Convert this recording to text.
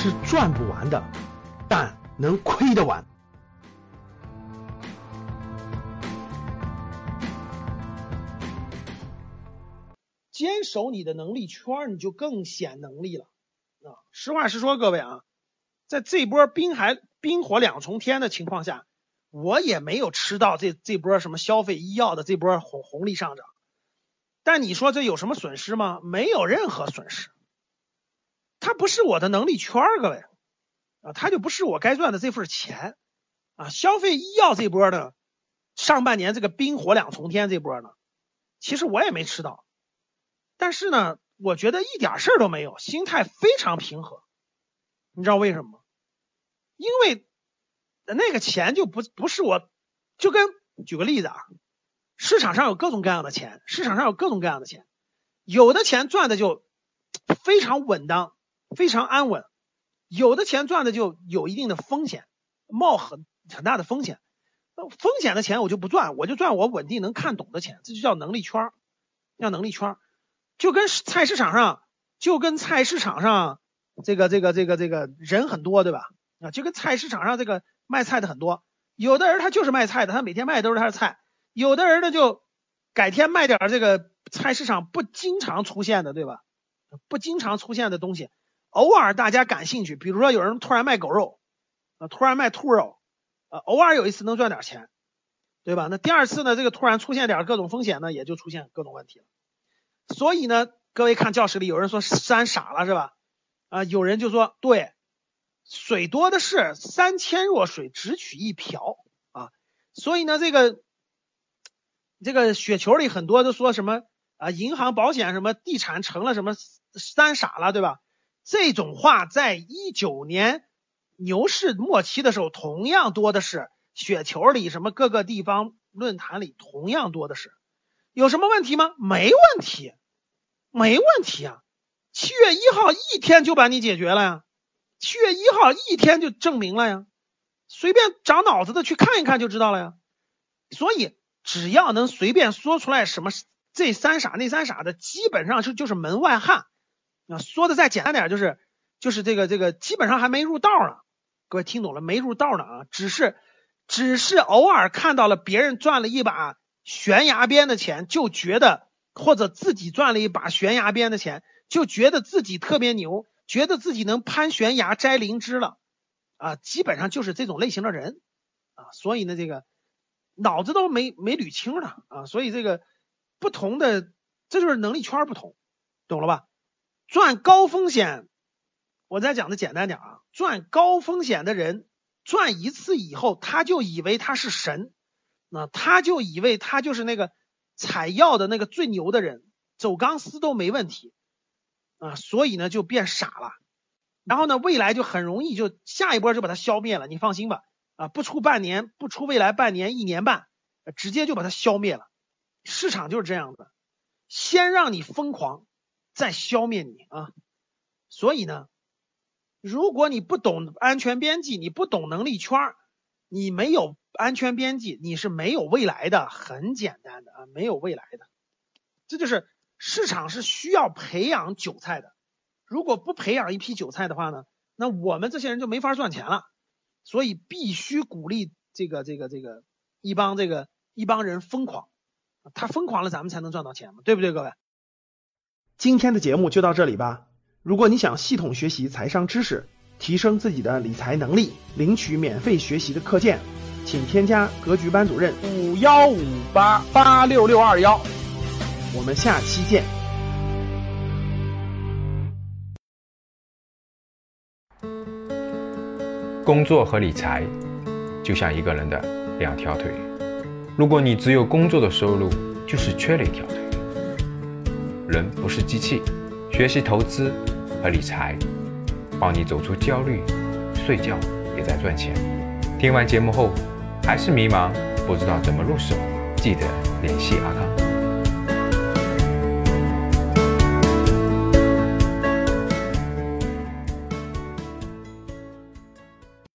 是赚不完的，但能亏得完。坚守你的能力圈，你就更显能力了啊！实话实说，各位啊，在这波冰海冰火两重天的情况下，我也没有吃到这这波什么消费医药的这波红红利上涨。但你说这有什么损失吗？没有任何损失。不是我的能力圈，各位啊，它就不是我该赚的这份钱啊。消费医药这波呢，上半年这个冰火两重天这波呢，其实我也没吃到。但是呢，我觉得一点事儿都没有，心态非常平和。你知道为什么吗？因为那个钱就不不是我，就跟举个例子啊，市场上有各种各样的钱，市场上有各种各样的钱，有的钱赚的就非常稳当，非常安稳；有的钱赚的就有一定的风险，冒很很大的风险。风险的钱我就不赚，我就赚我稳定能看懂的钱，这就叫能力圈儿叫能力圈儿就跟菜市场上，就跟菜市场上这个这个这个这个人很多，对吧？啊，就跟菜市场上这个卖菜的很多，有的人他就是卖菜的，他每天卖的都是他的菜；有的人呢就改天卖点这个菜市场不经常出现的，对吧？不经常出现的东西，偶尔大家感兴趣，比如说有人突然卖狗肉，啊，突然卖兔肉，啊，偶尔有一次能赚点钱，对吧？那第二次呢，这个突然出现点各种风险呢，也就出现各种问题了。所以呢，各位看教室里有人说山傻了是吧？啊，有人就说对，水多的是，三千弱水只取一瓢啊。所以呢，这个这个雪球里很多都说什么啊，银行、保险什么地产成了什么三傻了，对吧？这种话在一九年牛市末期的时候同样多的是，雪球里什么各个地方论坛里同样多的是。有什么问题吗？没问题，没问题啊！七月一号一天就把你解决了呀，七月一号一天就证明了呀，随便长脑子的去看一看就知道了呀。所以只要能随便说出来什么这三傻那三傻的，基本上是就是门外汉啊。说的再简单点，就是就是这个这个基本上还没入道呢。各位听懂了没？入道呢啊，只是只是偶尔看到了别人赚了一把。悬崖边的钱就觉得，或者自己赚了一把悬崖边的钱，就觉得自己特别牛，觉得自己能攀悬崖摘灵芝了啊！基本上就是这种类型的人啊，所以呢，这个脑子都没没捋清了啊！所以这个不同的，这就是能力圈不同，懂了吧？赚高风险，我再讲的简单点啊，赚高风险的人赚一次以后，他就以为他是神。那他就以为他就是那个采药的那个最牛的人，走钢丝都没问题啊，所以呢就变傻了，然后呢未来就很容易就下一波就把它消灭了，你放心吧啊，不出半年，不出未来半年一年半，直接就把它消灭了，市场就是这样的，先让你疯狂，再消灭你啊，所以呢，如果你不懂安全边际，你不懂能力圈，你没有。安全边际，你是没有未来的，很简单的啊，没有未来的，这就是市场是需要培养韭菜的，如果不培养一批韭菜的话呢，那我们这些人就没法赚钱了，所以必须鼓励这个这个这个一帮这个一帮人疯狂，他疯狂了，咱们才能赚到钱嘛，对不对，各位？今天的节目就到这里吧，如果你想系统学习财商知识，提升自己的理财能力，领取免费学习的课件。请添加格局班主任五幺五八八六六二幺，我们下期见。工作和理财就像一个人的两条腿，如果你只有工作的收入，就是缺了一条腿。人不是机器，学习投资和理财，帮你走出焦虑，睡觉也在赚钱。听完节目后。还是迷茫，不知道怎么入手，记得联系啊。